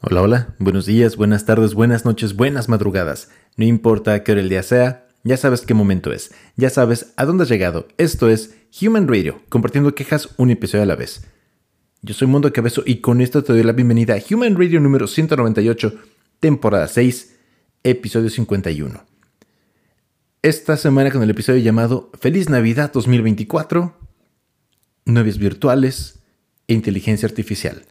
Hola, hola, buenos días, buenas tardes, buenas noches, buenas madrugadas. No importa qué hora el día sea, ya sabes qué momento es, ya sabes a dónde has llegado. Esto es Human Radio, compartiendo quejas un episodio a la vez. Yo soy Mundo Cabezo y con esto te doy la bienvenida a Human Radio número 198, temporada 6, episodio 51. Esta semana con el episodio llamado Feliz Navidad 2024, novias virtuales e inteligencia artificial.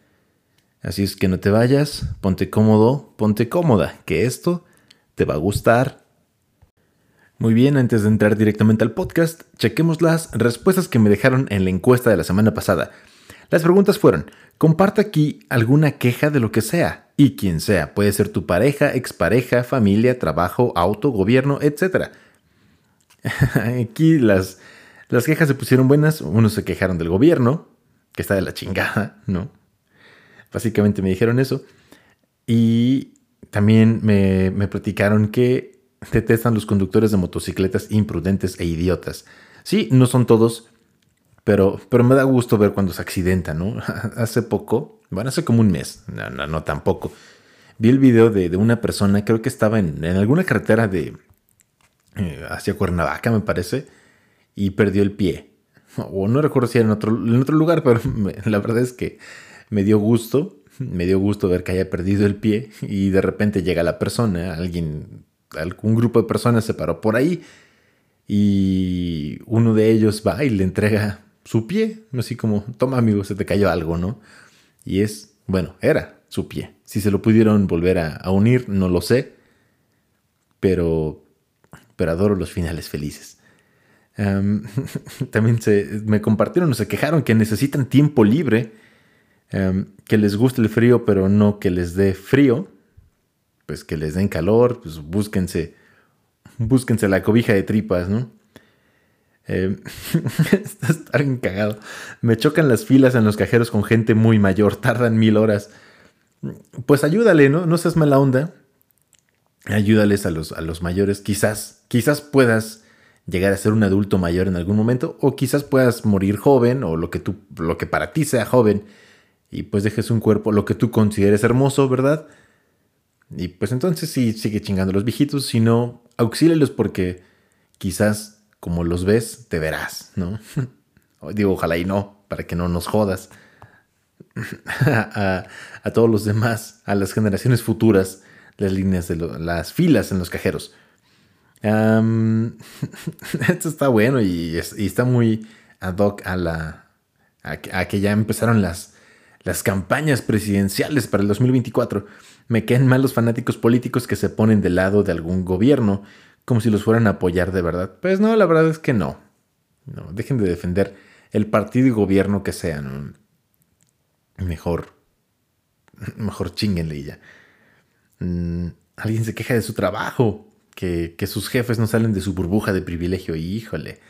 Así es que no te vayas, ponte cómodo, ponte cómoda, que esto te va a gustar. Muy bien, antes de entrar directamente al podcast, chequemos las respuestas que me dejaron en la encuesta de la semana pasada. Las preguntas fueron, comparta aquí alguna queja de lo que sea, y quien sea, puede ser tu pareja, expareja, familia, trabajo, auto, gobierno, etc. aquí las, las quejas se pusieron buenas, unos se quejaron del gobierno, que está de la chingada, ¿no? Básicamente me dijeron eso. Y también me, me platicaron que detestan los conductores de motocicletas imprudentes e idiotas. Sí, no son todos, pero, pero me da gusto ver cuando se accidentan, ¿no? hace poco, bueno, hace como un mes, no, no, no tampoco. Vi el video de, de, una persona, creo que estaba en, en alguna carretera de eh, hacia Cuernavaca, me parece, y perdió el pie. O no recuerdo si era en otro, en otro lugar, pero la verdad es que me dio gusto, me dio gusto ver que haya perdido el pie y de repente llega la persona, alguien, algún grupo de personas se paró por ahí y uno de ellos va y le entrega su pie, así como, toma amigo, se te cayó algo, ¿no? Y es, bueno, era su pie. Si se lo pudieron volver a, unir, no lo sé, pero, pero adoro los finales felices. También se, me compartieron, se quejaron que necesitan tiempo libre Em, que les guste el frío, pero no que les dé frío, pues que les den calor, pues búsquense, la cobija de tripas, ¿no? Eh, está bien cagado. Me chocan las filas en los cajeros con gente muy mayor, tardan mil horas. Pues ayúdale, ¿no? No seas mala onda. Ayúdales a los, a los mayores. Quizás, quizás puedas llegar a ser un adulto mayor en algún momento, o quizás puedas morir joven, o lo que, tú, lo que para ti sea joven y pues dejes un cuerpo, lo que tú consideres hermoso, ¿verdad? Y pues entonces sí, sigue chingando a los viejitos, si no, auxílialos porque quizás como los ves, te verás, ¿no? Digo, ojalá y no, para que no nos jodas. a, todos los demás, a las generaciones futuras, las líneas de las filas en los cajeros. esto está bueno y, está muy ad hoc a la a que ya empezaron las, las campañas presidenciales para el 2024. Me quedan mal los fanáticos políticos que se ponen del lado de algún gobierno, como si los fueran a apoyar de verdad. Pues no, la verdad es que no. No, dejen de defender el partido y gobierno que sean. Mejor, mejor chinguenle ya. Mm, alguien se queja de su trabajo, que, que sus jefes no salen de su burbuja de privilegio, híjole,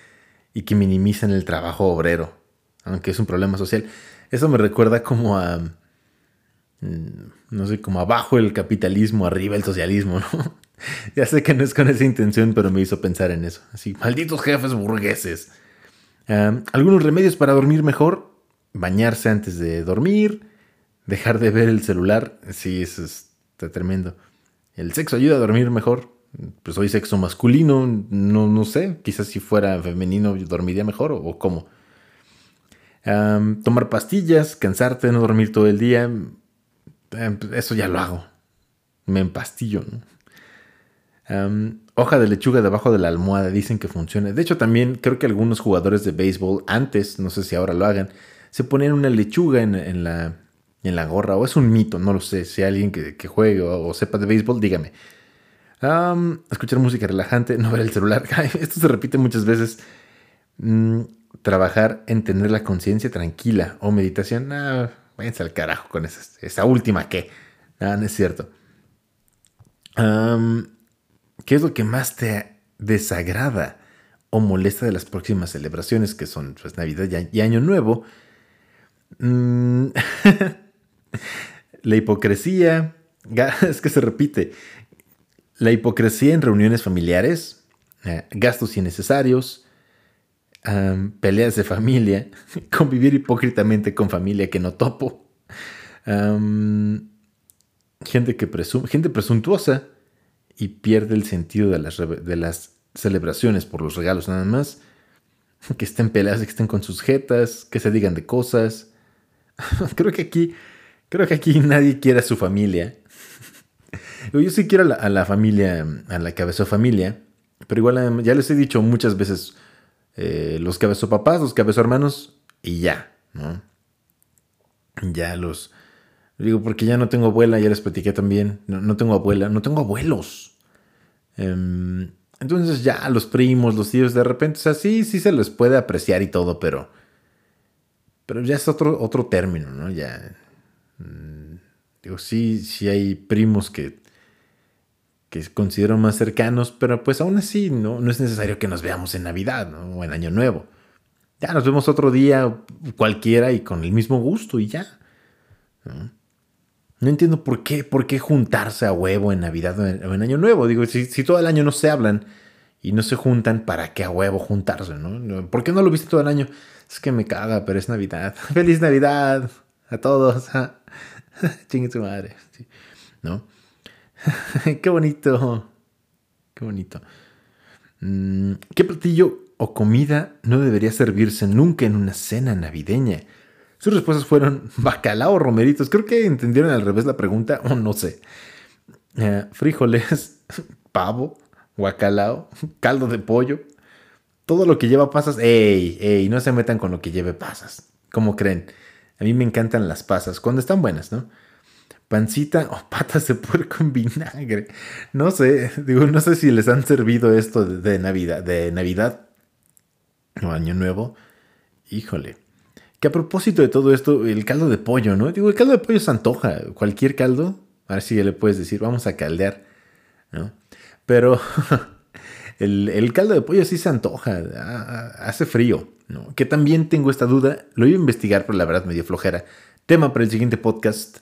y que minimizan el trabajo obrero, aunque es un problema social. Eso me recuerda como a. Mm, no sé, como abajo el capitalismo, arriba el socialismo, ¿no? ya sé que no es con esa intención, pero me hizo pensar en eso. Así, malditos jefes burgueses. algunos remedios para dormir mejor: bañarse antes de dormir, dejar de ver el celular. Sí, eso está tremendo. El sexo ayuda a dormir mejor. Pues soy sexo masculino, no, no sé. Quizás si fuera femenino dormiría mejor o, o cómo tomar pastillas, cansarte, no dormir todo el día. Em, eso ya lo hago. Me empastillo. hoja de lechuga debajo de la almohada dicen que funciona. De hecho, también creo que algunos jugadores de béisbol antes, no sé si ahora lo hagan, se ponían una lechuga en, la, en la gorra. O es un mito, no lo sé. Si hay alguien que, juegue o, sepa de béisbol, dígame. escuchar música relajante, no ver el celular. Esto se repite muchas veces. Mm, trabajar en tener la conciencia tranquila o meditación, no, váyanse al carajo con esa, esa última que. No, no es cierto. ¿Qué es lo que más te desagrada o molesta de las próximas celebraciones que son pues, Navidad y, Año Nuevo? Mm, la hipocresía, es que se repite. La hipocresía en reuniones familiares, eh, gastos innecesarios, peleas de familia, convivir hipócritamente con familia que no topo, gente, que gente presuntuosa y pierde el sentido de las, de las celebraciones por los regalos nada más. Que estén peleadas, que estén con sus jetas, que se digan de cosas. creo que aquí, creo que aquí nadie quiere a su familia. Yo sí quiero a la, familia, a la cabeza familia, pero igual ya les he dicho muchas veces, eh, los cabezos papás, los cabezos hermanos, y ya, ¿no? Ya los... Digo, porque ya no tengo abuela, ya les platiqué también, no, tengo abuela, no tengo abuelos. Em, entonces ya los primos, los tíos, de repente, o sea, sí, sí se les puede apreciar y todo, pero... Pero ya es otro, otro término, ¿no? Ya... Mm, digo, sí, sí hay primos que que considero más cercanos, pero pues aún así no, no es necesario que nos veamos en Navidad o en Año Nuevo. Ya nos vemos otro día cualquiera y con el mismo gusto y ya. ¿no? entiendo por qué, por qué juntarse a huevo en Navidad o en, Año Nuevo. Digo, si, si, todo el año no se hablan y no se juntan, ¿para qué a huevo juntarse? ¿no? ¿Por qué no lo viste todo el año? Es que me caga, pero es Navidad. ¡Feliz Navidad! A todos. Chingue su madre. ¿No? Qué bonito. Qué bonito. Mm, ¿Qué platillo o comida no debería servirse nunca en una cena navideña? Sus respuestas fueron bacalao romeritos. Creo que entendieron al revés la pregunta, o no sé. Eh, frijoles, pavo, guacalao, caldo de pollo. Todo lo que lleva pasas. ¡Ey! ¡Ey! No se metan con lo que lleve pasas. ¿Cómo creen? A mí me encantan las pasas, cuando están buenas, ¿no? Pancita o patas de puerco en vinagre. No sé, digo, no sé si les han servido esto de, Navidad, de Navidad o Año Nuevo. Híjole. Que a propósito de todo esto, el caldo de pollo, ¿no? Digo, el caldo de pollo se antoja. Cualquier caldo, a ver si ya le puedes decir, vamos a caldear, ¿no? Pero el, el caldo de pollo sí se antoja, hace frío, ¿no? Que también tengo esta duda, lo iba a investigar, pero la verdad me dio flojera. Tema para el siguiente podcast.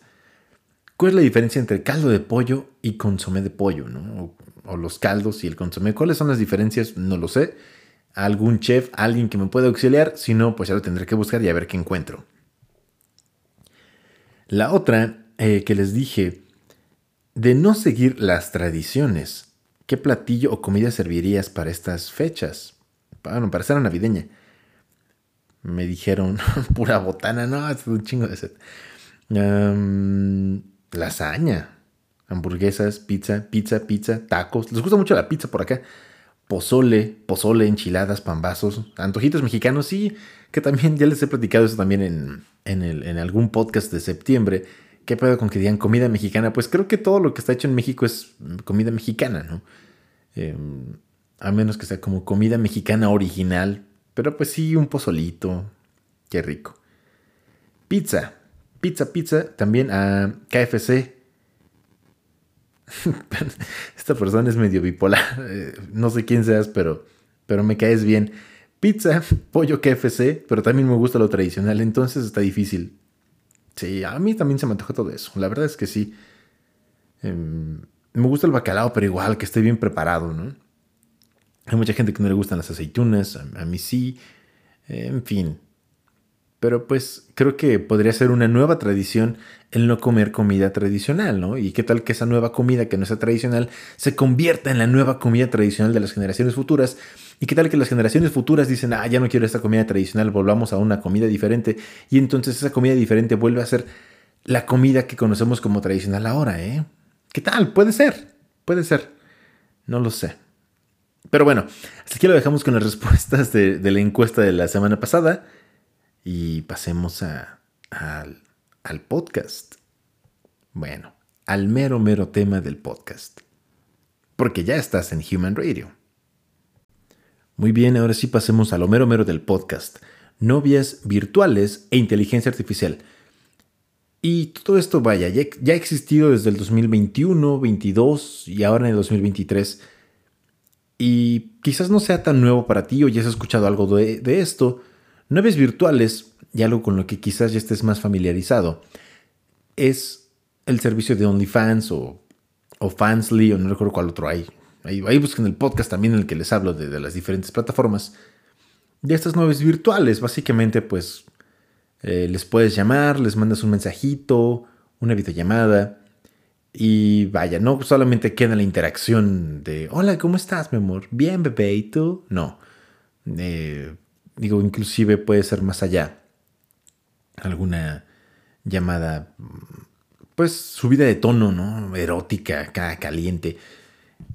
¿Cuál es la diferencia entre caldo de pollo y consomé de pollo? ¿no? O, los caldos y el consomé. ¿Cuáles son las diferencias? No lo sé. ¿Algún chef, alguien que me pueda auxiliar? Si no, pues ya lo tendré que buscar y a ver qué encuentro. La otra eh, que les dije, de no seguir las tradiciones, ¿qué platillo o comida servirías para estas fechas? Bueno, para ser navideña. Me dijeron, pura botana, no, es un chingo de set lasaña, hamburguesas, pizza, pizza, pizza, tacos. Les gusta mucho la pizza por acá. Pozole, pozole, enchiladas, pambazos, antojitos mexicanos, sí, que también ya les he platicado eso también en, en, algún podcast de septiembre. ¿Qué pedo con que digan comida mexicana? Pues creo que todo lo que está hecho en México es comida mexicana, ¿no? Em, a menos que sea como comida mexicana original. Pero pues sí, un pozolito. Qué rico. Pizza. Pizza Pizza, también a KFC. Esta persona es medio bipolar. Eh, no sé quién seas, pero, pero me caes bien. Pizza, pollo KFC, pero también me gusta lo tradicional, entonces está difícil. Sí, a mí también se me antoja todo eso. La verdad es que sí. Em, me gusta el bacalao, pero igual que esté bien preparado, ¿no? Hay mucha gente que no le gustan las aceitunas, a mí sí. En fin, pero pues creo que podría ser una nueva tradición el no comer comida tradicional, ¿no? Y qué tal que esa nueva comida que no sea tradicional se convierta en la nueva comida tradicional de las generaciones futuras. Y qué tal que las generaciones futuras dicen, ah, ya no quiero esta comida tradicional, volvamos a una comida diferente. Y entonces esa comida diferente vuelve a ser la comida que conocemos como tradicional ahora, ¿eh? ¿Qué tal? Puede ser, puede ser. No lo sé. Pero bueno, hasta aquí lo dejamos con las respuestas de, de la encuesta de la semana pasada y pasemos al, al podcast. Bueno, al mero, mero tema del podcast. Porque ya estás en Human Radio. Muy bien, ahora sí pasemos a lo mero, mero del podcast. Novias virtuales e inteligencia artificial. Y todo esto, vaya, ya, ha existido desde el 2021, 22 y ahora en el 2023. Y quizás no sea tan nuevo para ti o ya has escuchado algo de, de esto, Novias virtuales, y algo con lo que quizás ya estés más familiarizado, es el servicio de OnlyFans o, o Fansly, o no recuerdo cuál otro hay. Ahí, busquen el podcast también en el que les hablo de, las diferentes plataformas. De estas novias virtuales, básicamente, pues eh, les puedes llamar, les mandas un mensajito, una videollamada, Y vaya, no solamente queda la interacción de, hola, ¿cómo estás, mi amor? Bien, bebé, ¿y tú? No. Eh, digo, inclusive puede ser más allá. Alguna llamada, pues subida de tono, ¿no? Erótica, caliente.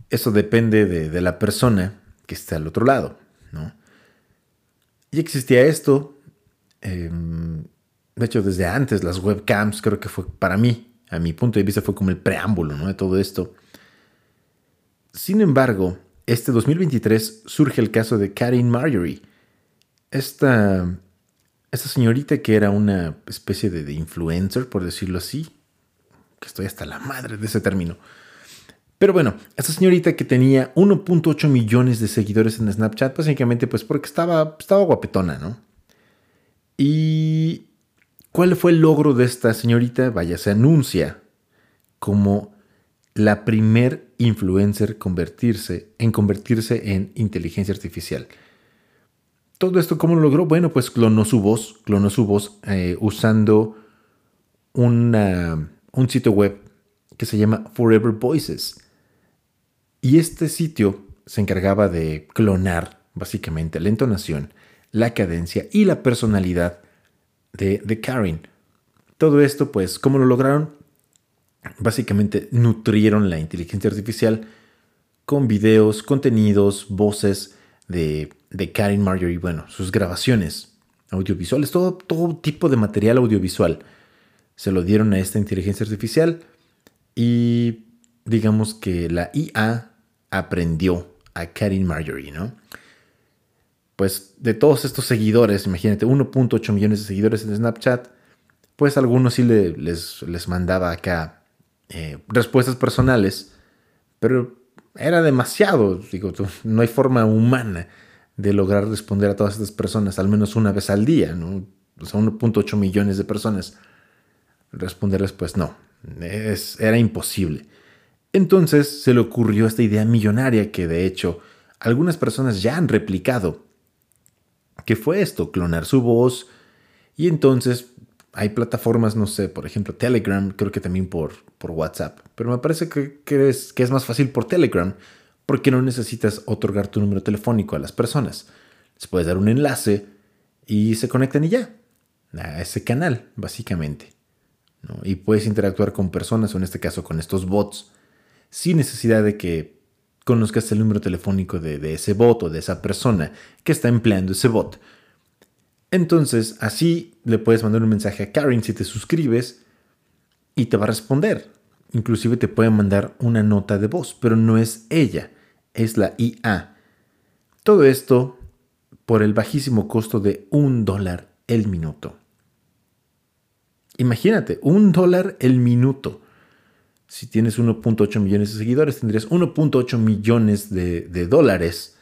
Eso depende de, la persona que está al otro lado, ¿no? Y existía esto. Em, de hecho, desde antes, las webcams, creo que fue para mí, a mi punto de vista, fue como el preámbulo ¿no? de todo esto. Sin embargo, este 2023 surge el caso de Karin Marjorie. Esta, esta señorita que era una especie de, influencer, por decirlo así, que estoy hasta la madre de ese término. Pero bueno, esta señorita que tenía 1.8 millones de seguidores en Snapchat, básicamente pues porque estaba, estaba guapetona, ¿no? Y ¿Cuál fue el logro de esta señorita? Vaya, se anuncia como la primer influencer convertirse, en convertirse en inteligencia artificial. Todo esto, ¿cómo lo logró? Bueno, pues clonó su voz, clonó su voz eh, usando un sitio web que se llama Forever Voices. Y este sitio se encargaba de clonar básicamente la entonación, la cadencia y la personalidad de, Karen. Todo esto, pues, ¿cómo lo lograron? Básicamente nutrieron la inteligencia artificial con videos, contenidos, voces de, de Karen Marjorie, bueno, sus grabaciones audiovisuales, todo, todo tipo de material audiovisual. Se lo dieron a esta inteligencia artificial y digamos que la IA aprendió a Karen Marjorie, ¿no? pues de todos estos seguidores, imagínate, 1.8 millones de seguidores en Snapchat, pues algunos sí les, les, mandaba acá eh, respuestas personales, pero era demasiado, digo, no hay forma humana de lograr responder a todas estas personas, al menos una vez al día, ¿no? O sea, 1.8 millones de personas. Responderles, pues no, es, era imposible. Entonces se le ocurrió esta idea millonaria que de hecho algunas personas ya han replicado ¿Qué fue esto? Clonar su voz. Y entonces hay plataformas, no sé, por ejemplo Telegram, creo que también por, por WhatsApp. Pero me parece que, es, que es más fácil por Telegram porque no necesitas otorgar tu número telefónico a las personas. Les puedes dar un enlace y se conectan y ya. A ese canal, básicamente. Y puedes interactuar con personas, o en este caso con estos bots, sin necesidad de que conozcas el número telefónico de, ese bot o de esa persona que está empleando ese bot. Entonces, así le puedes mandar un mensaje a Karen si te suscribes y te va a responder. Inclusive te puede mandar una nota de voz, pero no es ella, es la IA. Todo esto por el bajísimo costo de un dólar el minuto. Imagínate, un dólar el minuto. Si tienes 1.8 millones de seguidores, tendrías 1.8 millones de, dólares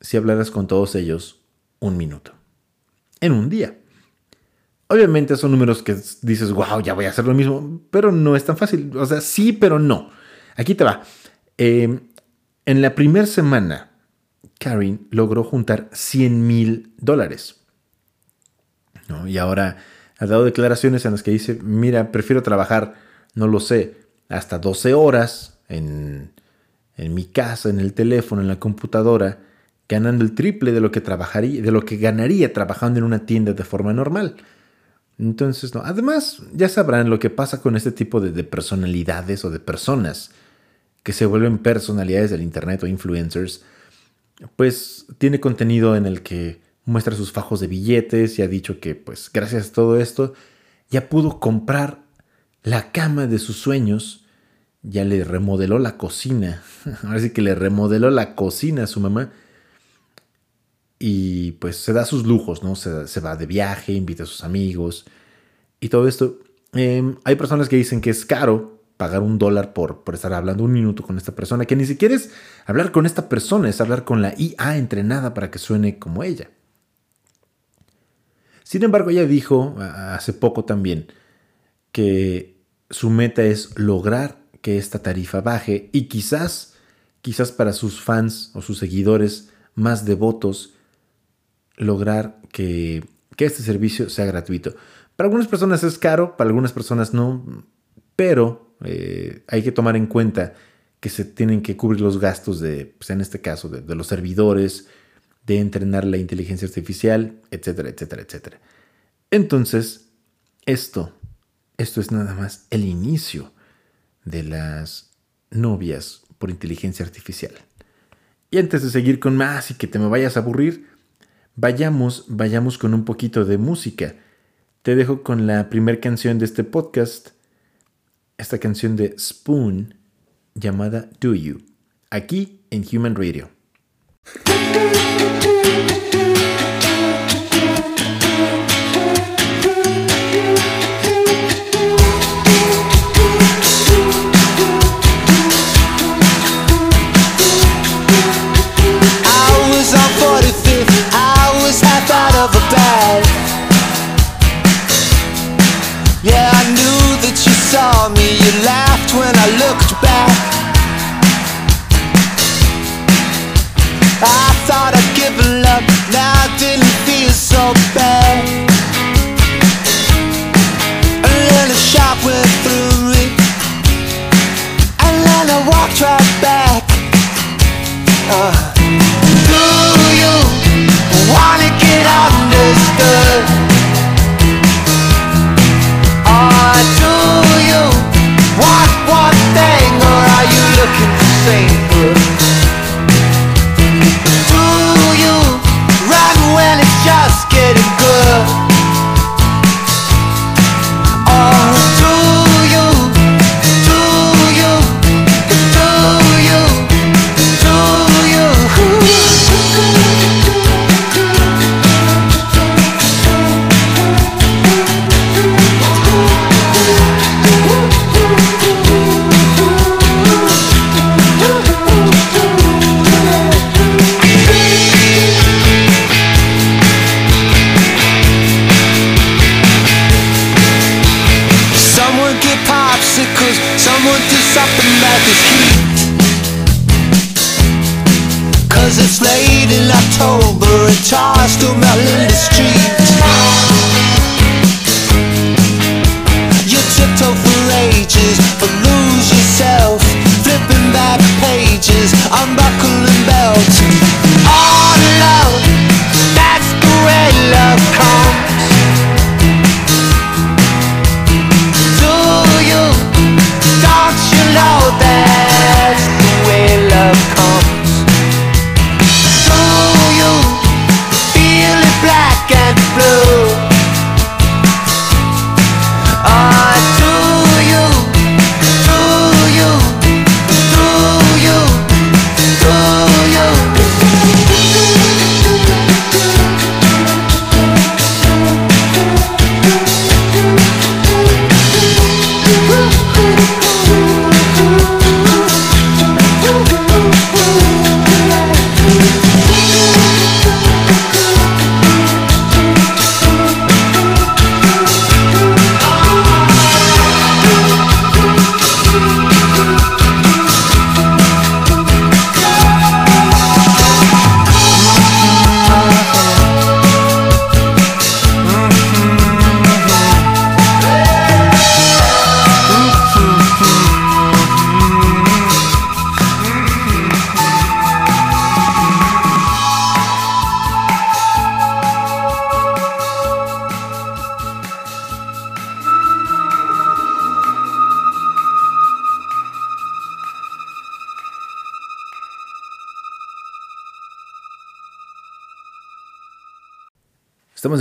si hablaras con todos ellos un minuto. En un día. Obviamente son números que dices, wow, ya voy a hacer lo mismo, pero no es tan fácil. O sea, sí, pero no. Aquí te va. Em, en la primera semana, Karen logró juntar 100 mil dólares. Y ahora ha dado declaraciones en las que dice, mira, prefiero trabajar no lo sé, hasta 12 horas en, mi casa, en el teléfono, en la computadora, ganando el triple de lo que trabajaría, de lo que ganaría trabajando en una tienda de forma normal. Entonces, no. Además, ya sabrán lo que pasa con este tipo de, personalidades o de personas que se vuelven personalidades del Internet o influencers. Pues tiene contenido en el que muestra sus fajos de billetes y ha dicho que, pues, gracias a todo esto, ya pudo comprar la cama de sus sueños, ya le remodeló la cocina. Ahora sí que le remodeló la cocina a su mamá. Y pues se da sus lujos, ¿no? Se, va de viaje, invita a sus amigos y todo esto. Em, hay personas que dicen que es caro pagar un dólar por, por estar hablando un minuto con esta persona, que ni siquiera es hablar con esta persona, es hablar con la IA entrenada para que suene como ella. Sin embargo, ella dijo hace poco también que su meta es lograr que esta tarifa baje y quizás, quizás para sus fans o sus seguidores más devotos, lograr que, que este servicio sea gratuito. Para algunas personas es caro, para algunas personas no, pero Eh, hay que tomar en cuenta que se tienen que cubrir los gastos de, pues en este caso, de, de los servidores, de entrenar la inteligencia artificial, etcétera, etcétera, etcétera. Entonces, esto, esto es nada más el inicio de las novias por inteligencia artificial. Y antes de seguir con más y que te me vayas a aburrir, vayamos, vayamos con un poquito de música. Te dejo con la primera canción de este podcast, esta canción de Spoon llamada Do You, aquí en Human Radio. Estamos de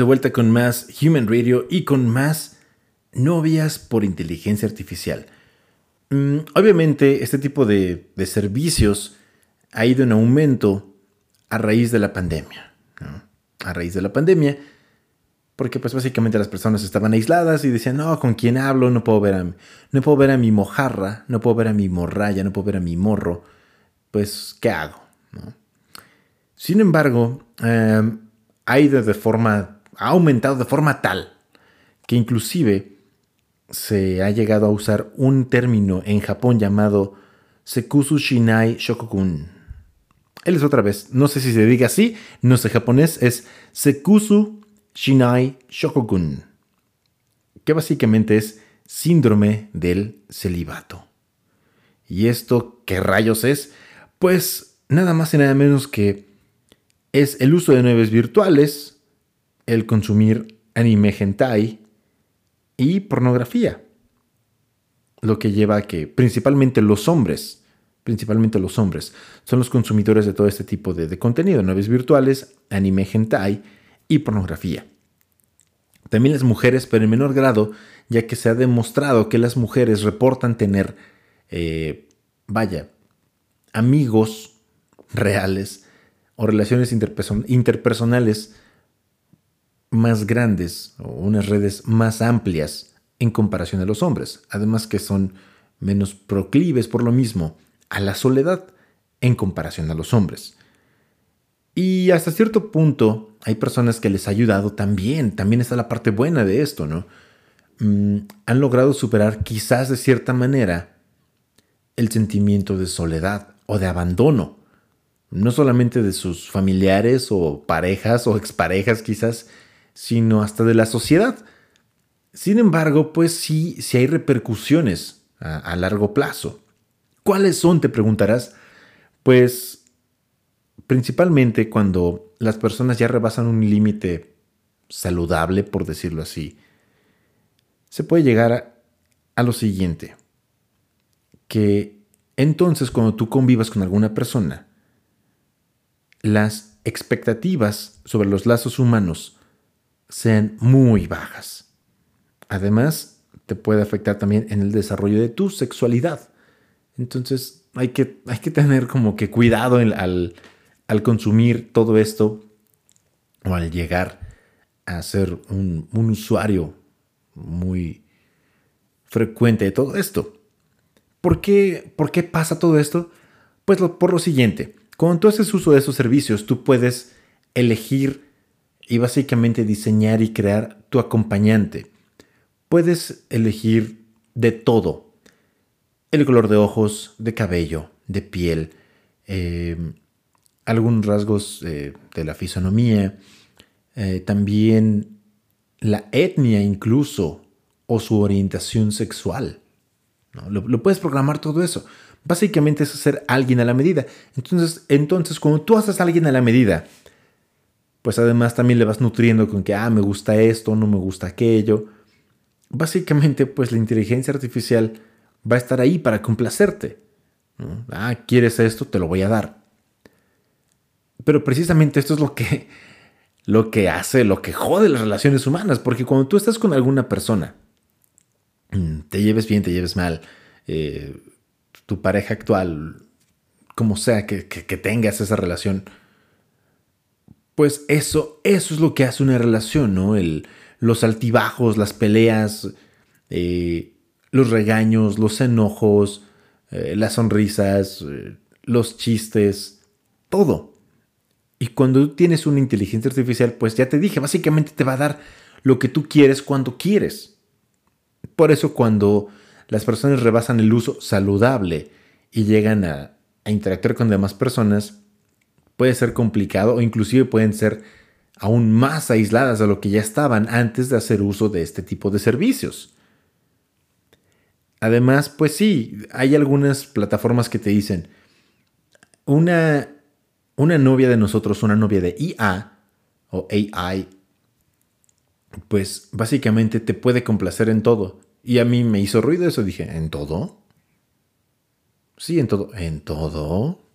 vuelta con más Human Radio y con más novias por inteligencia artificial. Mm, obviamente este tipo de, servicios ha ido en aumento a raíz de la pandemia. A raíz de la pandemia, porque pues básicamente las personas estaban aisladas y decían, no, ¿con quién hablo? No puedo ver a, no puedo ver a mi mojarra, no puedo ver a mi morraya, no puedo ver a mi morro. Pues, ¿qué hago? Sin embargo, em, ha ido de forma, ha aumentado de forma tal que inclusive se ha llegado a usar un término en Japón llamado Sekusu Shinai Shokokun. Él es otra vez, no sé si se diga así, no sé japonés, es Sekusu Shinai Shokokun. Que básicamente es síndrome del celibato. ¿Y esto qué rayos es? Pues nada más y nada menos que es el uso de nueves virtuales, el consumir anime hentai y pornografía. Lo que lleva a que principalmente los hombres, principalmente los hombres, son los consumidores de todo este tipo de, contenido, nueves virtuales, anime hentai y pornografía. También las mujeres, pero en menor grado, ya que se ha demostrado que las mujeres reportan tener, eh, vaya, amigos reales o relaciones interpersonales más grandes o unas redes más amplias en comparación a los hombres. Además que son menos proclives por lo mismo a la soledad en comparación a los hombres. Y hasta cierto punto hay personas que les ha ayudado también, también está la parte buena de esto, ¿no? Mm, han logrado superar quizás de cierta manera el sentimiento de soledad o de abandono, no solamente de sus familiares o parejas o exparejas quizás, sino hasta de la sociedad. Sin embargo, pues sí, sí hay repercusiones a, a largo plazo. ¿Cuáles son? Te preguntarás. Pues principalmente cuando las personas ya rebasan un límite saludable, por decirlo así, se puede llegar a, lo siguiente, que entonces cuando tú convivas con alguna persona, las expectativas sobre los lazos humanos sean muy bajas. Además, te puede afectar también en el desarrollo de tu sexualidad. Entonces, hay que, hay que tener como que cuidado al, al consumir todo esto o al llegar a ser un, usuario muy frecuente de todo esto. ¿Por qué, ¿Por qué pasa todo esto? Pues por lo siguiente, cuando tú haces uso de esos servicios, tú puedes elegir y básicamente diseñar y crear tu acompañante. Puedes elegir de todo. El color de ojos, de cabello, de piel, eh, algunos rasgos eh, de la fisonomía, eh, también la etnia incluso o su orientación sexual. Lo, puedes programar todo eso. Básicamente es hacer alguien a la medida. Entonces, entonces, cuando tú haces alguien a la medida, pues además también le vas nutriendo con que, ah, me gusta esto, no me gusta aquello. Básicamente, pues la inteligencia artificial va a estar ahí para complacerte. Ah, quieres esto, te lo voy a dar. Pero precisamente esto es lo que, lo que hace, lo que jode las relaciones humanas, porque cuando tú estás con alguna persona, mm, te lleves bien, te lleves mal, eh, tu pareja actual, como sea que, tengas esa relación, pues eso, eso es lo que hace una relación, ¿no? Los altibajos, las peleas, eh, los regaños, los enojos, eh, las sonrisas, los chistes, todo. Y cuando tienes una inteligencia artificial, pues ya te dije, básicamente te va a dar lo que tú quieres cuando quieres. Por eso cuando las personas rebasan el uso saludable y llegan a, interactuar con demás personas, puede ser complicado o inclusive pueden ser aún más aisladas de lo que ya estaban antes de hacer uso de este tipo de servicios. Además, pues sí, hay algunas plataformas que te dicen, una una novia de nosotros, una novia de IA o AI, pues básicamente te puede complacer en todo. Y a mí me hizo ruido eso, dije, ¿en todo? Sí, en todo. ¿En todo?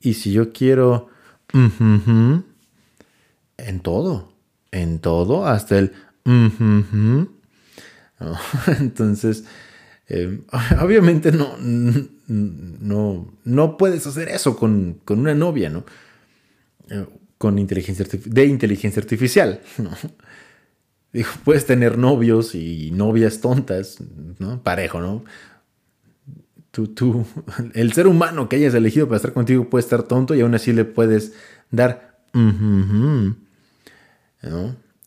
Y si yo quiero... en todo. En todo, hasta el... Entonces, em, obviamente no, no, no puedes hacer eso con, una novia, ¿no? Eh, con inteligencia de inteligencia artificial, ¿no? Digo, puedes tener novios y novias tontas, ¿no? Parejo, ¿no? Tú, tú, el ser humano que hayas elegido para estar contigo puede estar tonto y aún así le puedes dar, ¿no?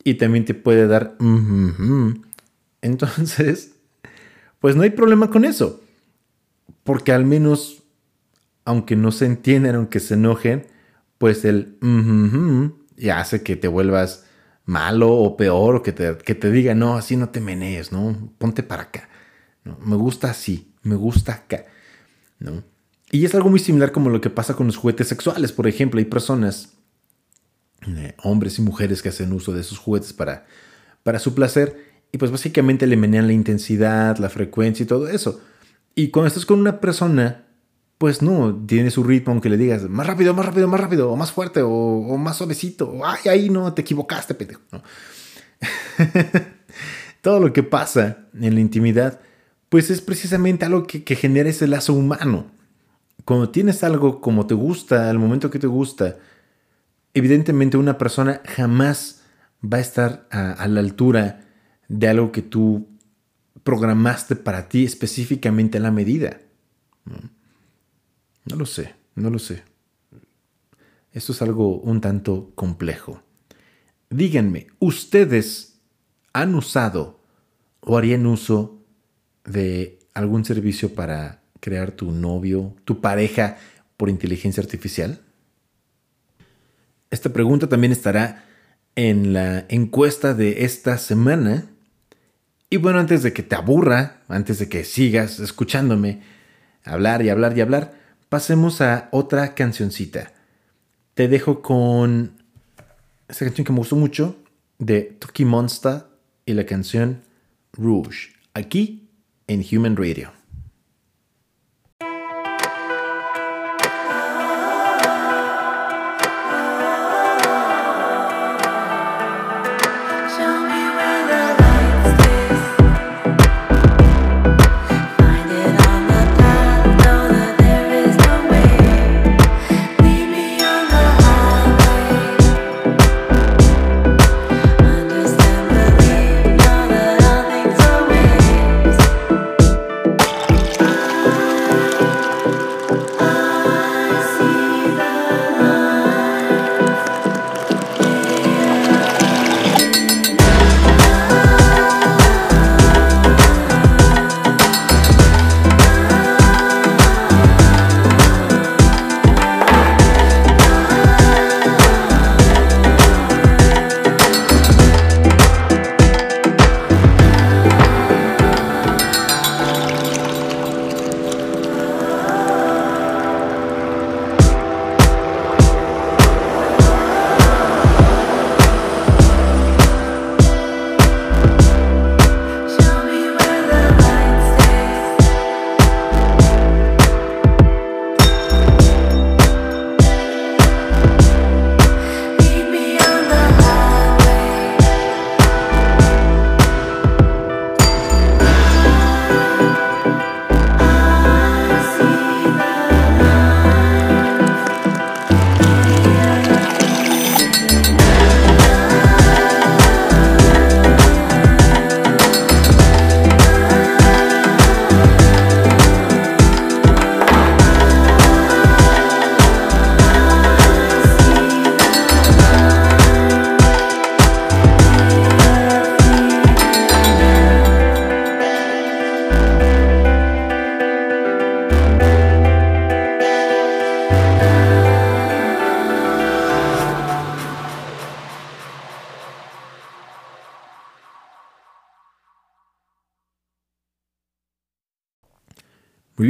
Y también te puede dar, entonces, pues no hay problema con eso porque al menos, aunque no se entiendan, aunque se enojen, pues el ya hace que te vuelvas malo o peor, o que te, que te diga, no, así no te menees, ¿no? Ponte para acá. ¿no? Me gusta así, me gusta acá, ¿no? Y es algo muy similar como lo que pasa con los juguetes sexuales. Por ejemplo, hay personas, eh, hombres y mujeres que hacen uso de esos juguetes para, para su placer y pues básicamente le menean la intensidad, la frecuencia y todo eso. Y cuando estás con una persona, pues no, tiene su ritmo, aunque le digas más rápido, más rápido, más rápido, o más fuerte, o, más suavecito, o ay, ahí no, te equivocaste, pendejo. todo lo que pasa en la intimidad, pues es precisamente algo que, que genera ese lazo humano. Cuando tienes algo como te gusta, al momento que te gusta, evidentemente una persona jamás va a estar a la altura de algo que tú programaste para ti específicamente a la medida. ¿no? lo sé, no lo sé. Esto es algo un tanto complejo. Díganme, ¿ustedes han usado o harían uso de algún servicio para crear tu novio, tu pareja por inteligencia artificial? Esta pregunta también estará en la encuesta de esta semana y bueno, antes de que te aburra, antes de que sigas escuchándome hablar y hablar y hablar, pasemos a otra cancioncita. Te dejo con esta canción que me gustó mucho de Toki Monster y la canción Rouge, aquí en Human Radio.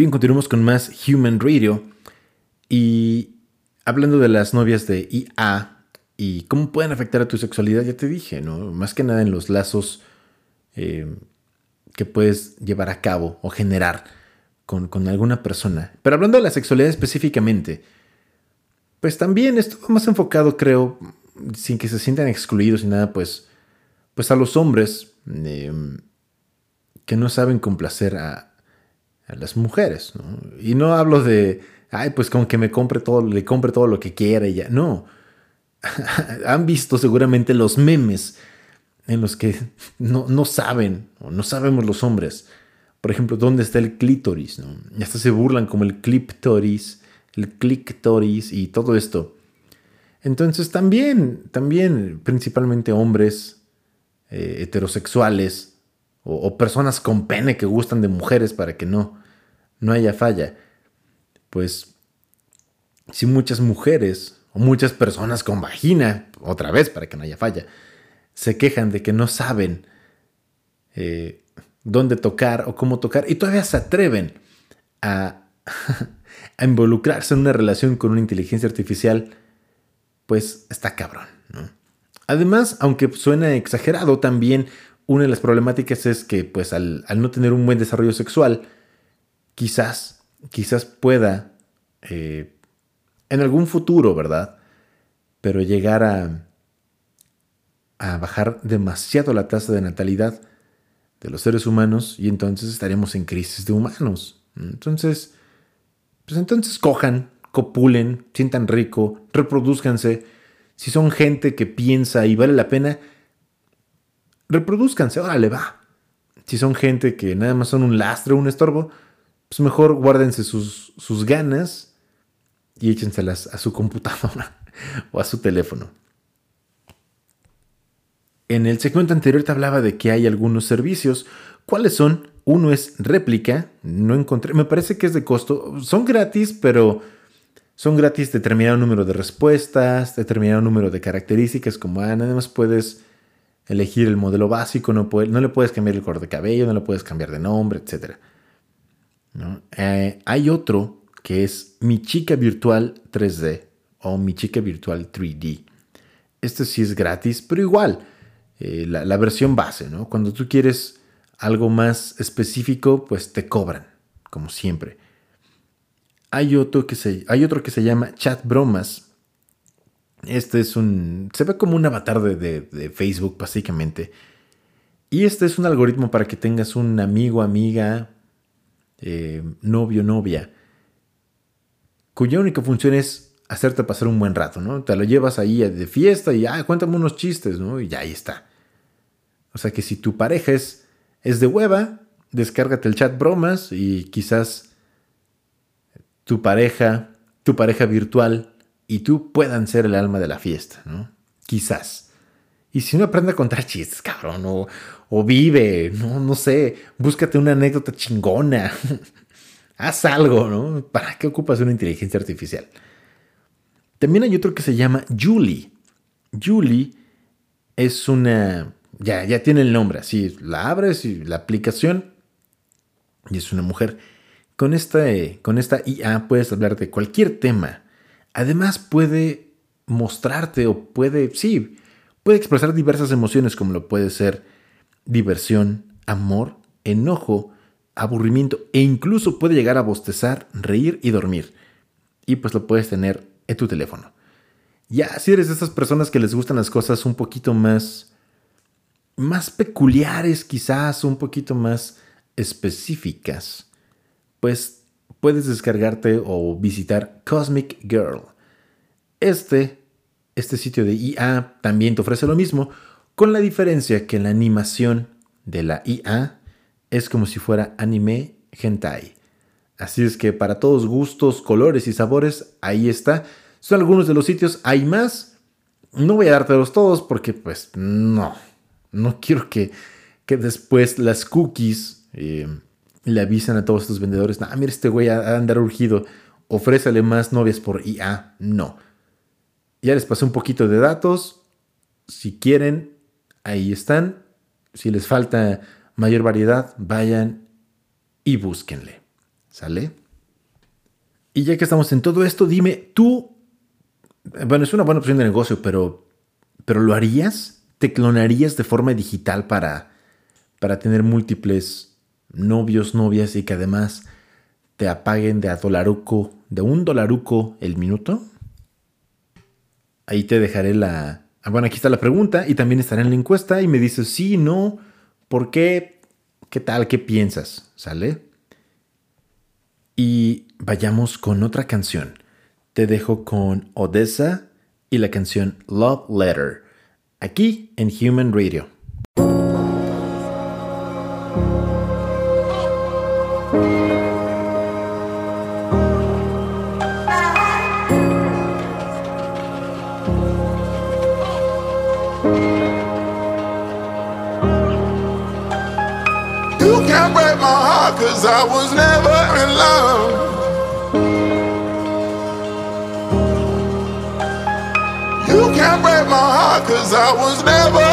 Bien, continuamos con más Human Radio. Y hablando de las novias de IA y cómo pueden afectar a tu sexualidad, ya te dije, ¿no? Más que nada en los lazos eh, que puedes llevar a cabo o generar con, alguna persona. Pero hablando de la sexualidad específicamente, pues también esto más enfocado, creo, sin que se sientan excluidos y nada, pues, pues a los hombres eh, que no saben complacer a, las mujeres. Y no hablo de, ay, pues como que me compre todo, le compre todo lo que quiera ya. No. Han visto seguramente los memes en los que no, saben, o no sabemos los hombres. Por ejemplo, ¿dónde está el clítoris? ¿no? Y hasta se burlan como el cliptoris, el clictoris y todo esto. Entonces también, también, principalmente hombres eh, heterosexuales o, personas con pene que gustan de mujeres para que no, no haya falla. Pues si muchas mujeres o muchas personas con vagina, otra vez para que no haya falla, se quejan de que no saben eh, dónde tocar o cómo tocar y todavía se atreven a, involucrarse en una relación con una inteligencia artificial, pues está cabrón. Además, aunque suena exagerado, también una de las problemáticas es que pues al, no tener un buen desarrollo sexual, quizás, quizás pueda eh, en algún futuro, ¿verdad? Pero llegar a, a bajar demasiado la tasa de natalidad de los seres humanos y entonces estaríamos en crisis de humanos. Entonces, pues entonces cojan, copulen, sientan rico, reproduzcanse. Si son gente que piensa y vale la pena, reproduzcanse, órale, va. Si son gente que nada más son un lastre un estorbo, pues mejor guárdense sus, ganas y échenselas a su computadora o a su teléfono. En el segmento anterior te hablaba de que hay algunos servicios. ¿Cuáles son? Uno es réplica. No encontré. Me parece que es de costo. Son gratis, pero son gratis determinado número de respuestas, determinado número de características, como ah, nada más puedes elegir el modelo básico, no, no le puedes cambiar el color de cabello, no le puedes cambiar de nombre, etc. Eh, hay otro que es Mi Chica Virtual 3D o Mi Chica Virtual 3D. Este sí es gratis, pero igual eh, la, versión base, ¿no? Cuando tú quieres algo más específico, pues te cobran, como siempre. Hay otro que se, hay otro que se llama Chat Bromas. Este es un. Se ve como un avatar de, Facebook, básicamente. Y este es un algoritmo para que tengas un amigo, amiga, eh, novio, novia, cuya única función es hacerte pasar un buen rato, ¿no? Te lo llevas ahí de fiesta y, ah, cuéntame unos chistes, ¿no? Y ya ahí está. O sea que si tu pareja es, es de hueva, descárgate el chat bromas y quizás tu pareja, tu pareja virtual y tú puedan ser el alma de la fiesta, ¿no? Quizás. Y si no aprende a contar chistes, cabrón, o, o vive, no, no sé, búscate una anécdota chingona. Haz algo, ¿no? ¿Para qué ocupas una inteligencia artificial? También hay otro que se llama Julie. Julie es una ya, ya tiene el nombre, así la abres y la aplicación y es una mujer. Con esta, con esta IA puedes hablar de cualquier tema. Además puede mostrarte o puede, sí, puede expresar diversas emociones como lo puede ser diversión, amor, enojo, aburrimiento e incluso puede llegar a bostezar, reír y dormir. Y pues lo puedes tener en tu teléfono. Ya si eres de esas personas que les gustan las cosas un poquito más más peculiares, quizás un poquito más específicas, pues puedes descargarte o visitar Cosmic Girl. Este, este sitio de IA también te ofrece lo mismo, con la diferencia que la animación de la IA es como si fuera anime hentai. Así es que para todos gustos, colores y sabores, ahí está. Son algunos de los sitios, hay más. No voy a dártelos todos porque pues no, no quiero que, después las cookies eh, le avisen a todos estos vendedores, ah, mira, este güey a andar urgido, ofrécele más novias por IA. No. Ya les pasé un poquito de datos. Si quieren, ahí están. Si les falta mayor variedad, vayan y búsquenle. ¿Sale? Y ya que estamos en todo esto, dime, tú, bueno, es una buena opción de negocio, pero, pero ¿lo harías? ¿Te clonarías de forma digital para, para tener múltiples novios, novias y que además te apaguen de a dolaruco, de un dolaruco el minuto? Ahí te dejaré la... Ah, bueno, aquí está la pregunta y también estará en la encuesta y me dices sí, no, ¿por qué? ¿Qué tal? ¿Qué piensas? ¿Sale? Y vayamos con otra canción. Te dejo con Odessa y la canción Love Letter aquí en Human Radio. Cause I was never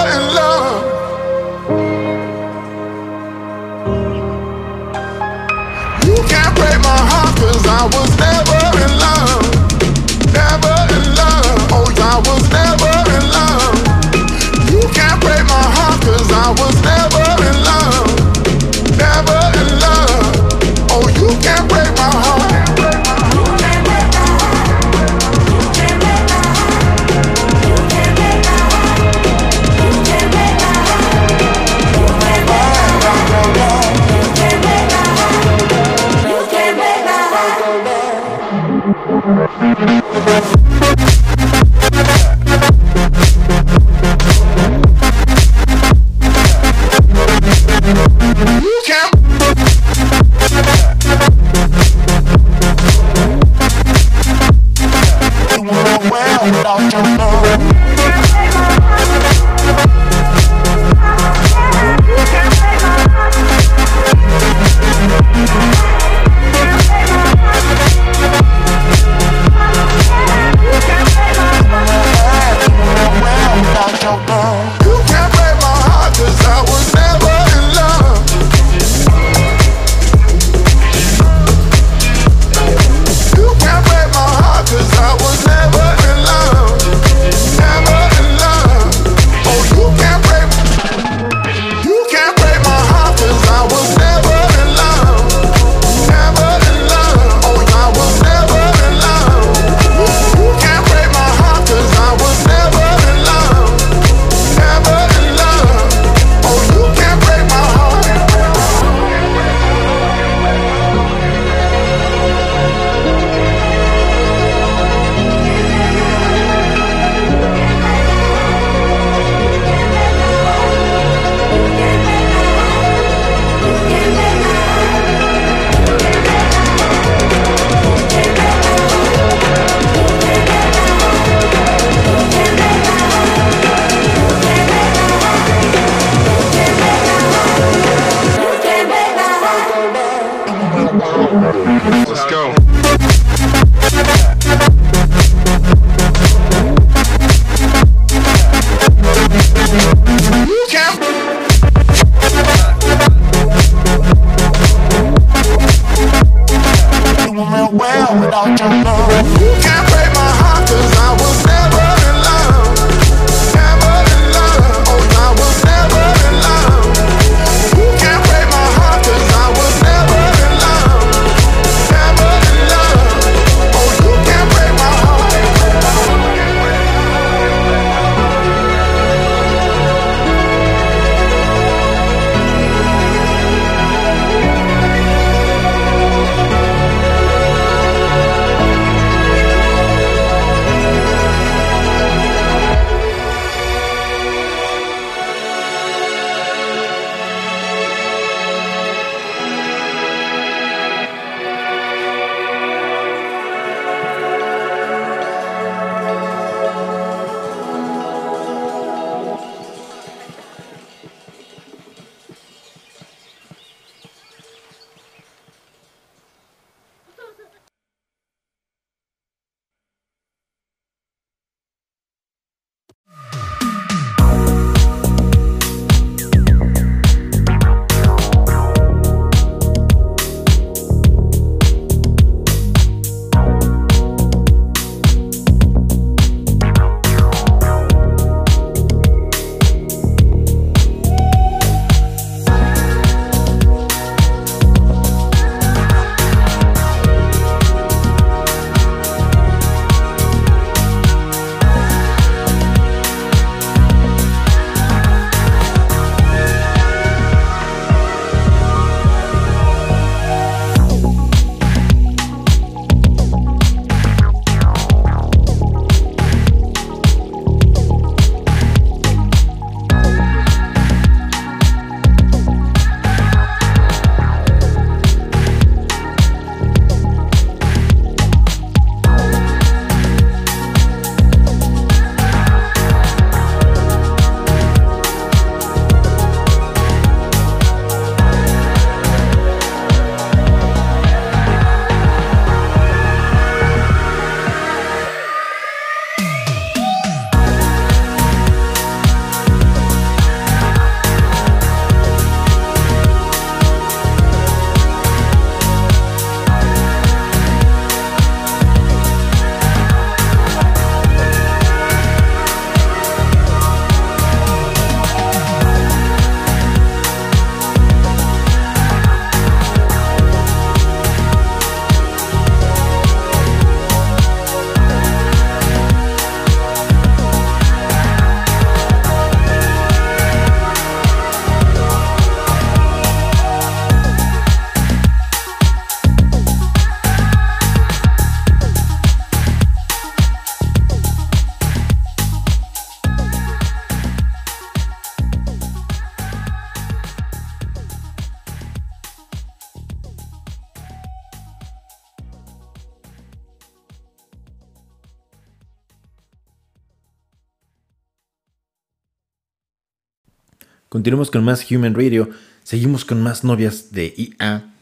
Continuamos con más Human Radio. Seguimos con más novias de IA.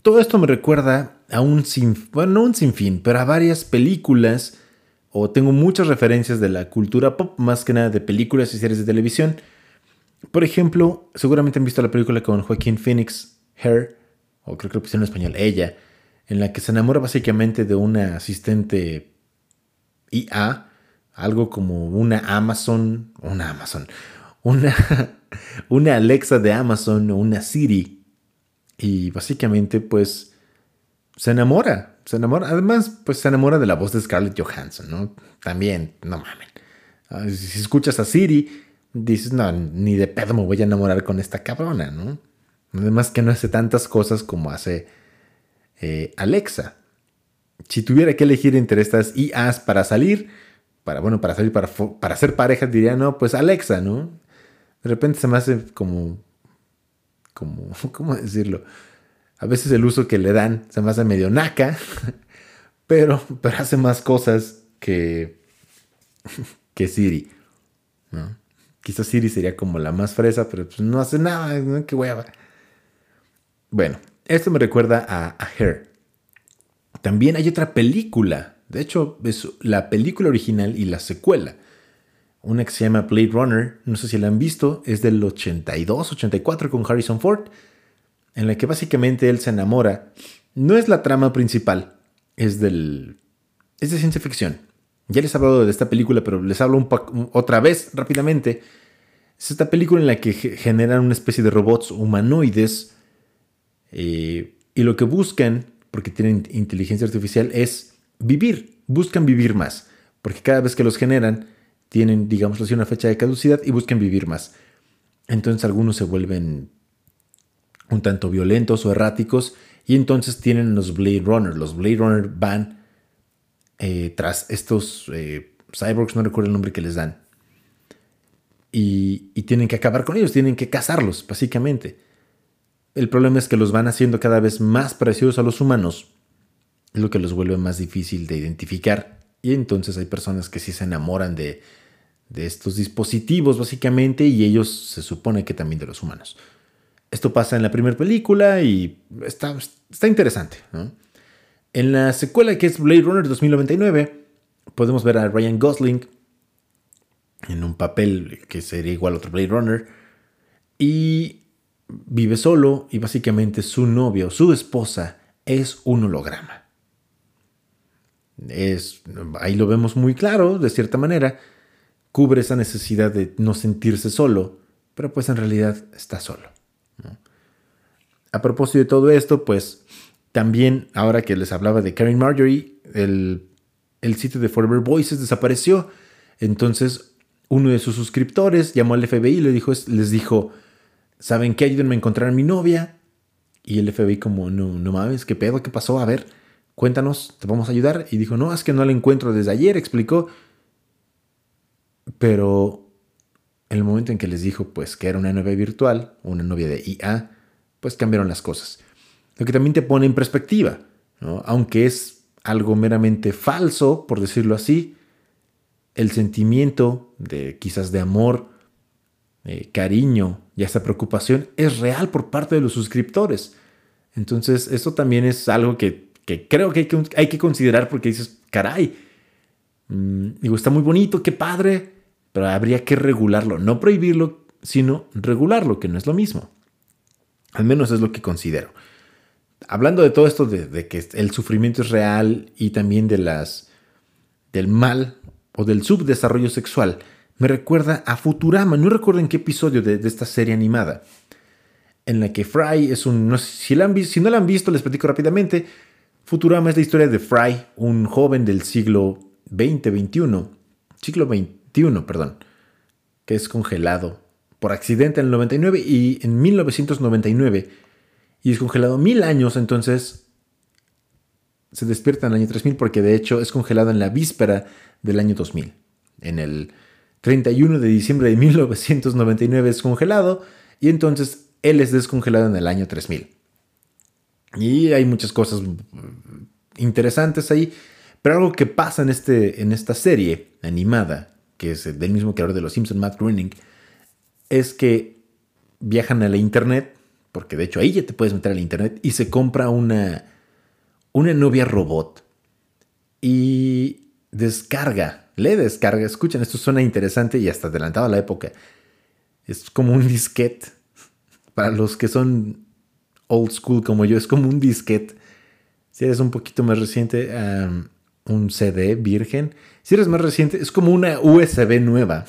Todo esto me recuerda a un sin, bueno, no un sinfín, pero a varias películas o tengo muchas referencias de la cultura pop, más que nada de películas y series de televisión. Por ejemplo, seguramente han visto la película con Joaquín Phoenix, Her, o creo que lo pusieron en español, ella, en la que se enamora básicamente de una asistente IA, algo como una Amazon, una Amazon, una, una Alexa de Amazon o una Siri. Y básicamente pues se enamora se enamora. Además, pues se enamora de la voz de Scarlett Johansson, ¿no? También, no mames. Si escuchas a Siri, dices, no, ni de pedo me voy a enamorar con esta cabrona, ¿no? Además que no hace tantas cosas como hace eh, Alexa. Si tuviera que elegir entre estas IAs para salir, para, bueno, para salir, para, para ser pareja, diría, no, pues Alexa, ¿no? De repente se me hace como, como, ¿cómo decirlo? A veces el uso que le dan se me hace medio naca, pero, pero hace más cosas que, que Siri. Quizás Siri sería como la más fresa, pero pues no hace nada, ¿no? qué hueva. Bueno, esto me recuerda a, a Her. También hay otra película, de hecho es la película original y la secuela. Una que se llama Blade Runner, no sé si la han visto, es del 82, 84 con Harrison Ford en la que básicamente él se enamora. No es la trama principal, es del... es de ciencia ficción. Ya les he hablado de esta película, pero les hablo otra vez rápidamente. Es esta película en la que generan una especie de robots humanoides eh, y lo que buscan, porque tienen inteligencia artificial, es vivir. Buscan vivir más, porque cada vez que los generan, tienen, digamos así, una fecha de caducidad y buscan vivir más. Entonces algunos se vuelven un tanto violentos o erráticos, y entonces tienen los Blade Runner. Los Blade Runner van eh, tras estos eh, cyborgs, no recuerdo el nombre que les dan. Y, tienen que acabar con ellos, tienen que cazarlos, básicamente. El problema es que los van haciendo cada vez más parecidos a los humanos, lo que los vuelve más difícil de identificar. Y entonces hay personas que sí se enamoran de, de estos dispositivos, básicamente, y ellos se supone que también de los humanos. Esto pasa en la primera película y está, está interesante. En la secuela que es Blade Runner 2099, podemos ver a Ryan Gosling en un papel que sería igual a otro Blade Runner y vive solo y básicamente su novio, su esposa, es un holograma. Es, ahí lo vemos muy claro, de cierta manera, cubre esa necesidad de no sentirse solo, pero pues en realidad está solo. A propósito de todo esto, pues también ahora que les hablaba de Karen Marjorie, el, sitio de Forever Voices desapareció. Entonces uno de sus suscriptores llamó al FBI y le dijo, les dijo, ¿saben qué? Ayúdenme a encontrar a mi novia. Y el FBI como, no, no mames, ¿qué pedo? ¿Qué pasó? A ver, cuéntanos, te vamos a ayudar. Y dijo, no, es que no la encuentro desde ayer, explicó. Pero en el momento en que les dijo, pues, que era una novia virtual, una novia de IA, pues cambiaron las cosas. Lo que también te pone en perspectiva, aunque es algo meramente falso, por decirlo así, el sentimiento de quizás de amor, eh, cariño y hasta preocupación es real por parte de los suscriptores. Entonces, eso también es algo que, creo que hay, que considerar porque dices, caray, mm, digo, está muy bonito, qué padre, pero habría que regularlo, no prohibirlo, sino regularlo, que no es lo mismo. Al menos es lo que considero. Hablando de todo esto de, que el sufrimiento es real y también de las del mal o del subdesarrollo sexual, me recuerda a Futurama. No recuerdo en qué episodio de, esta serie animada. En la que Fry es un. No si, si no la han visto, les platico rápidamente. Futurama es la historia de Fry, un joven del siglo XX, XXI. Siglo Perdón. Que es congelado por accidente en el 99 y en 1999. Y es congelado mil años, entonces se despierta en el año 3000 porque de hecho es congelado en la víspera del año 2000. En el 31 de diciembre de 1999 es congelado y entonces él es descongelado en el año 3000. Y hay muchas cosas interesantes ahí, pero algo que pasa en, este, en esta serie animada, que es del mismo creador de Los Simpsons, Matt Groening, es que viajan a la internet, porque de hecho ahí ya te puedes meter a la internet, y se compra una, una novia robot. Y descarga, le descarga, escuchen, esto suena interesante y hasta adelantado a la época. Es como un disquete. Para los que son old school como yo, es como un disquete. Si eres un poquito más reciente, un CD virgen. Si eres más reciente, es como una USB nueva.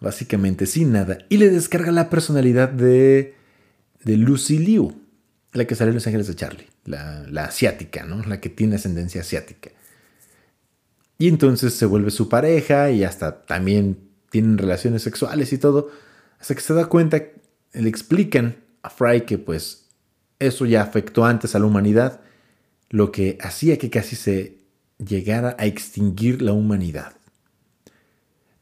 Básicamente, sin nada. Y le descarga la personalidad de, de Lucy Liu, la que sale en Los Ángeles de Charlie, la, la asiática, ¿no? La que tiene ascendencia asiática. Y entonces se vuelve su pareja y hasta también tienen relaciones sexuales y todo. Hasta que se da cuenta, le explican a Fry que pues eso ya afectó antes a la humanidad, lo que hacía que casi se llegara a extinguir la humanidad.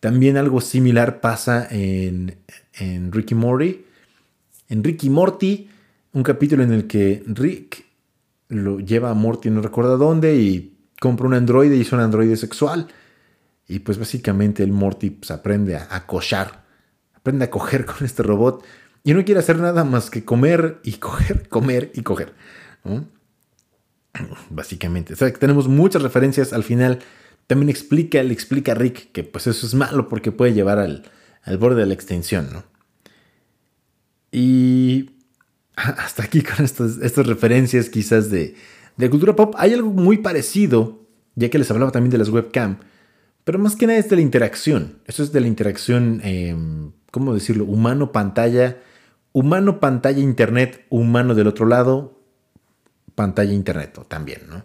También algo similar pasa en, en Ricky Morty. En Ricky Morty, un capítulo en el que Rick lo lleva a Morty no recuerda dónde y compra un androide y es un androide sexual. Y pues básicamente el Morty pues, aprende a, a aprende a coger con este robot y no quiere hacer nada más que comer y coger, comer y coger. ¿no? Básicamente. O sea, que tenemos muchas referencias al final. También explica, le explica a Rick que pues eso es malo porque puede llevar al, al borde de la extinción, ¿no? Y hasta aquí con estas, estas referencias quizás de, de cultura pop. Hay algo muy parecido, ya que les hablaba también de las webcam, pero más que nada es de la interacción. Eso es de la interacción, eh, ¿cómo decirlo? Humano-pantalla, humano-pantalla internet, humano del otro lado, pantalla internet también, ¿no?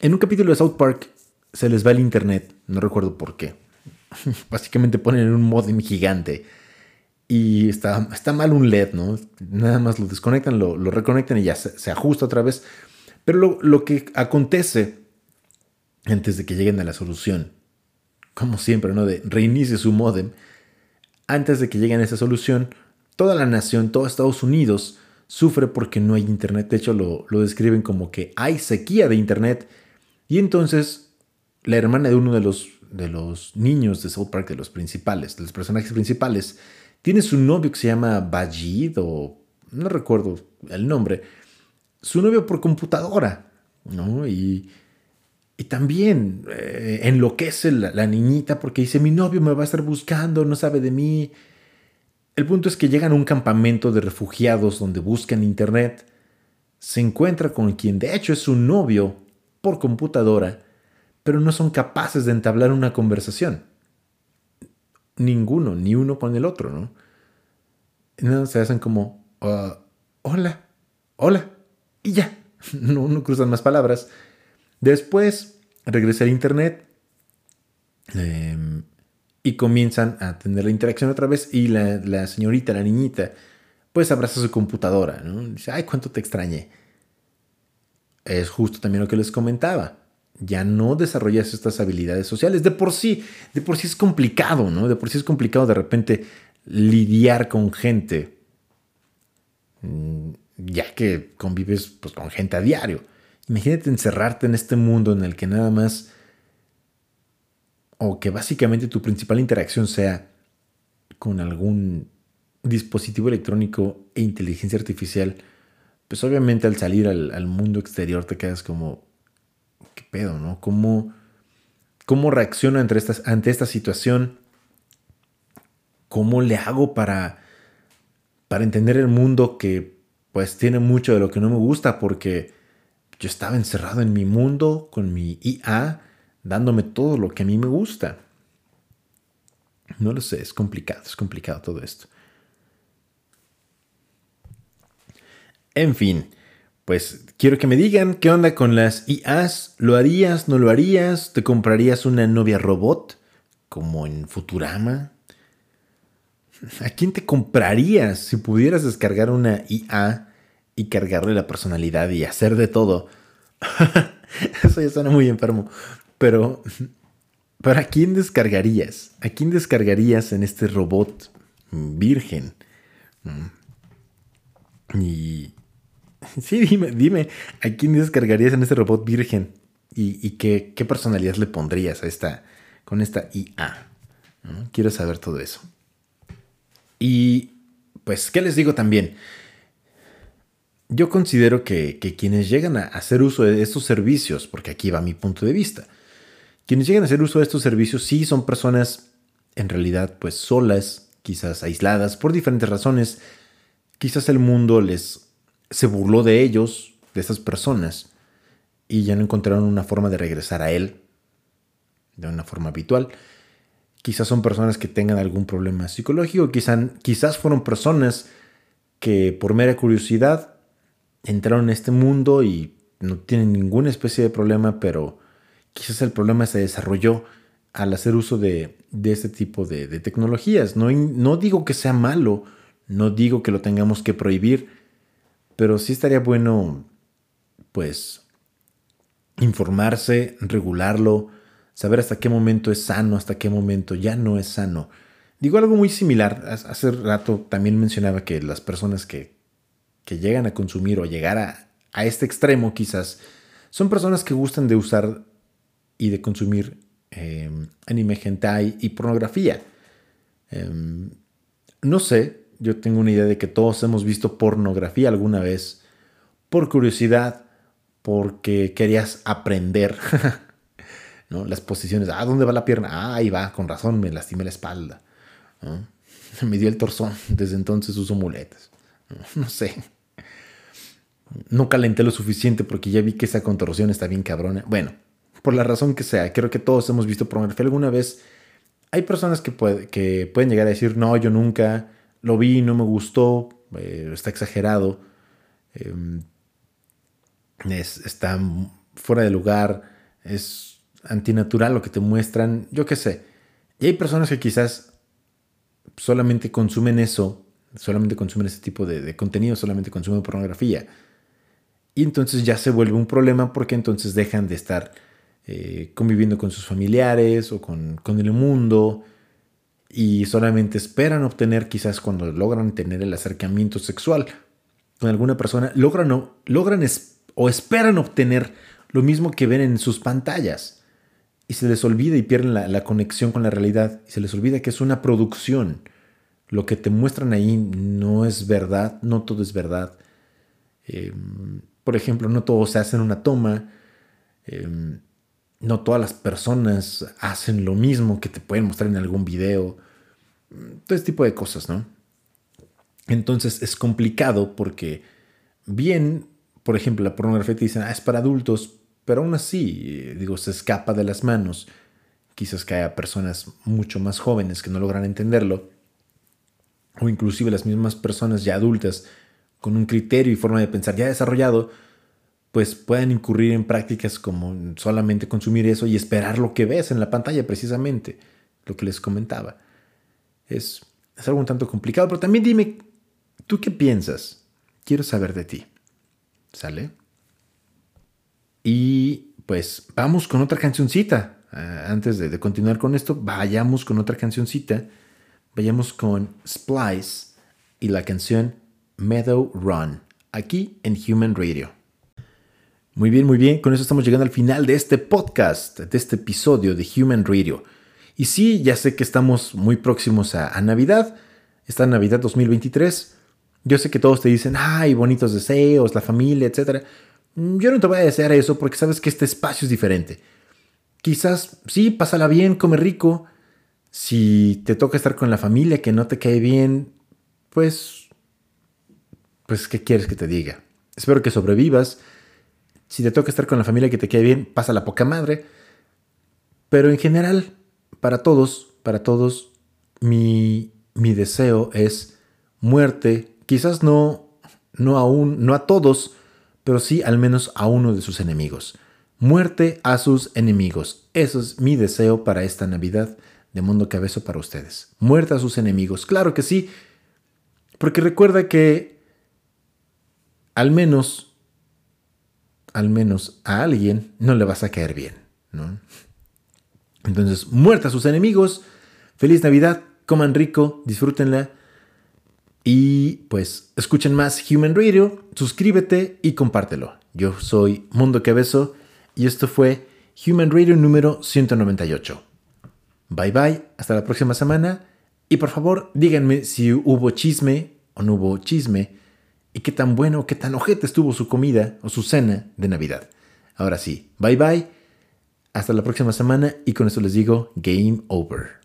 En un capítulo de South Park se les va el internet, no recuerdo por qué. Básicamente ponen un modem gigante y está, está mal un LED, ¿no? Nada más lo desconectan, lo, reconectan y ya se, se ajusta otra vez. Pero lo, lo, que acontece antes de que lleguen a la solución, como siempre, ¿no? De reinicie su modem. Antes de que lleguen a esa solución, toda la nación, todo Estados Unidos, sufre porque no hay internet. De hecho, lo, lo describen como que hay sequía de internet. Y entonces, la hermana de uno de los, de los niños de South Park, de los principales, de los personajes principales, tiene su novio que se llama Bajid o no recuerdo el nombre su novio por computadora, ¿no? Y, y también eh, enloquece la, la, niñita porque dice, mi novio me va a estar buscando, no sabe de mí. El punto es que llegan a un campamento de refugiados donde buscan internet, se encuentra con quien de hecho es su novio por computadora, pero no son capaces de entablar una conversación. Ninguno, ni uno con el otro, ¿no? se hacen como, uh, hola, hola, y ya, no, no cruzan más palabras. Después regresa al internet eh, y comienzan a tener la interacción otra vez y la, la, señorita, la niñita, pues abraza su computadora, ¿no? Dice, ay, cuánto te extrañé. Es justo también lo que les comentaba. Ya no desarrollas estas habilidades sociales. De por sí, de por sí es complicado, ¿no? De por sí es complicado de repente lidiar con gente. Mm, ya que convives pues, con gente a diario. Imagínate encerrarte en este mundo en el que nada más, o que básicamente tu principal interacción sea con algún dispositivo electrónico e inteligencia artificial, pues obviamente al salir al, mundo exterior te quedas como, ¿qué pedo, no? ¿Cómo, cómo reacciono ante esta, ante esta situación? ¿Cómo le hago para, para entender el mundo que pues tiene mucho de lo que no me gusta porque yo estaba encerrado en mi mundo con mi IA dándome todo lo que a mí me gusta. No lo sé, es complicado, es complicado todo esto. En fin, pues quiero que me digan qué onda con las IAs. ¿Lo harías? ¿No lo harías? ¿Te comprarías una novia robot como en Futurama? ¿A quién te comprarías si pudieras descargar una IA y cargarle la personalidad y hacer de todo. Eso ya suena muy enfermo. Pero, ¿para quién descargarías? ¿A quién descargarías en este robot virgen? Mm. Y... Sí, dime, dime, ¿a quién descargarías en este robot virgen? ¿Y, qué, personalidad le pondrías a esta, con esta IA? Quiero saber todo eso. Y pues, ¿qué les digo también? Yo considero que, que quienes llegan a hacer uso de estos servicios, porque aquí va mi punto de vista, quienes llegan a hacer uso de estos servicios sí son personas en realidad pues solas, quizás aisladas por diferentes razones. Quizás el mundo les se burló de ellos, de esas personas, y ya no encontraron una forma de regresar a él de una forma habitual. Quizás son personas que tengan algún problema psicológico, quizás, quizás fueron personas que por mera curiosidad entraron a este mundo y no tienen ninguna especie de problema, pero quizás el problema se desarrolló al hacer uso de, este tipo de, tecnologías. No, no digo que sea malo, no digo que lo tengamos que prohibir, pero sí estaría bueno, pues, informarse, regularlo, saber hasta qué momento es sano, hasta qué momento ya no es sano. Digo algo muy similar, hace rato también mencionaba que las personas que, que llegan a consumir o llegar a, a este extremo quizás, son personas que gustan de usar y de consumir Em, anime hentai y pornografía. Em, no sé, yo tengo una idea de que todos hemos visto pornografía alguna vez por curiosidad, porque querías aprender. ¿no? Las posiciones, ah, ¿dónde va la pierna? Ah, ahí va, con razón, me lastimé la espalda. Me dio el torzón, desde entonces uso muletas. No sé. No calenté lo suficiente porque ya vi que esa contorsión está bien cabrona. Bueno, por la razón que sea, creo que todos hemos visto pornografía alguna vez. Hay personas que, que pueden llegar a decir, no, yo nunca lo vi, no me gustó, eh, está exagerado, em, está fuera de lugar, es antinatural lo que te muestran, yo qué sé. Y hay personas que quizás solamente consumen eso, solamente consumen ese tipo de, de contenido, solamente consumen pornografía. Y entonces ya se vuelve un problema porque entonces dejan de estar eh, conviviendo con sus familiares o con, el mundo y solamente esperan obtener, quizás cuando logran tener el acercamiento sexual con alguna persona, logran, o, logran o esperan obtener lo mismo que ven en sus pantallas. Y se les olvida y pierden la, conexión con la realidad. Y se les olvida que es una producción. Lo que te muestran ahí no es verdad, no todo es verdad. Em, por ejemplo, no todo se hace en una toma. Em, no todas las personas hacen lo mismo que te pueden mostrar en algún video. Todo ese tipo de cosas, ¿no? Entonces es complicado porque bien, por ejemplo, la pornografía te dicen, ah, es para adultos, pero aún así, digo, se escapa de las manos. Quizás que haya personas mucho más jóvenes que no logran entenderlo, o inclusive las mismas personas ya adultas con un criterio y forma de pensar ya desarrollado, pues pueden incurrir en prácticas como solamente consumir eso y esperar lo que ves en la pantalla precisamente, lo que les comentaba. Es, es algo un tanto complicado, pero también dime, ¿tú qué piensas? Quiero saber de ti. ¿Sale? Y pues vamos con otra cancioncita. Ah, antes de, de, continuar con esto, vayamos con otra cancioncita. Vayamos con Splice y la canción Meadow Run, aquí en Human Radio. Muy bien, muy bien. Con eso estamos llegando al final de este podcast, de este episodio de Human Radio. Y sí, ya sé que estamos muy próximos a, Navidad. Esta Navidad 2023. Yo sé que todos te dicen, ay, bonitos deseos, la familia, etc. Yo no te voy a desear eso porque sabes que este espacio es diferente. Quizás, sí, pásala bien, come rico. Si te toca estar con la familia que no te cae bien, pues, pues, ¿qué quieres que te diga? Espero que sobrevivas si te toca estar con la familia que te quede bien, pasa la poca madre. Pero en general, para todos, para todos, mi, mi deseo es muerte. Quizás no, no, aún, no a todos, pero sí al menos a uno de sus enemigos. Muerte a sus enemigos. Eso es mi deseo para esta Navidad de Mundo Cabezo para ustedes. Muerte a sus enemigos. Claro que sí. Porque recuerda que al menos al menos a alguien no le vas a caer bien, ¿no? Entonces, muerta a sus enemigos, feliz Navidad, coman rico, disfrútenla y pues escuchen más Human Radio, suscríbete y compártelo. Yo soy Mundo Cabezo y esto fue Human Radio número 198. Bye bye, hasta la próxima semana y por favor díganme si hubo chisme o no hubo chisme, y qué tan bueno qué tan ojete estuvo su comida o su cena de Navidad. Ahora sí, bye bye, hasta la próxima semana y con esto les digo, game over.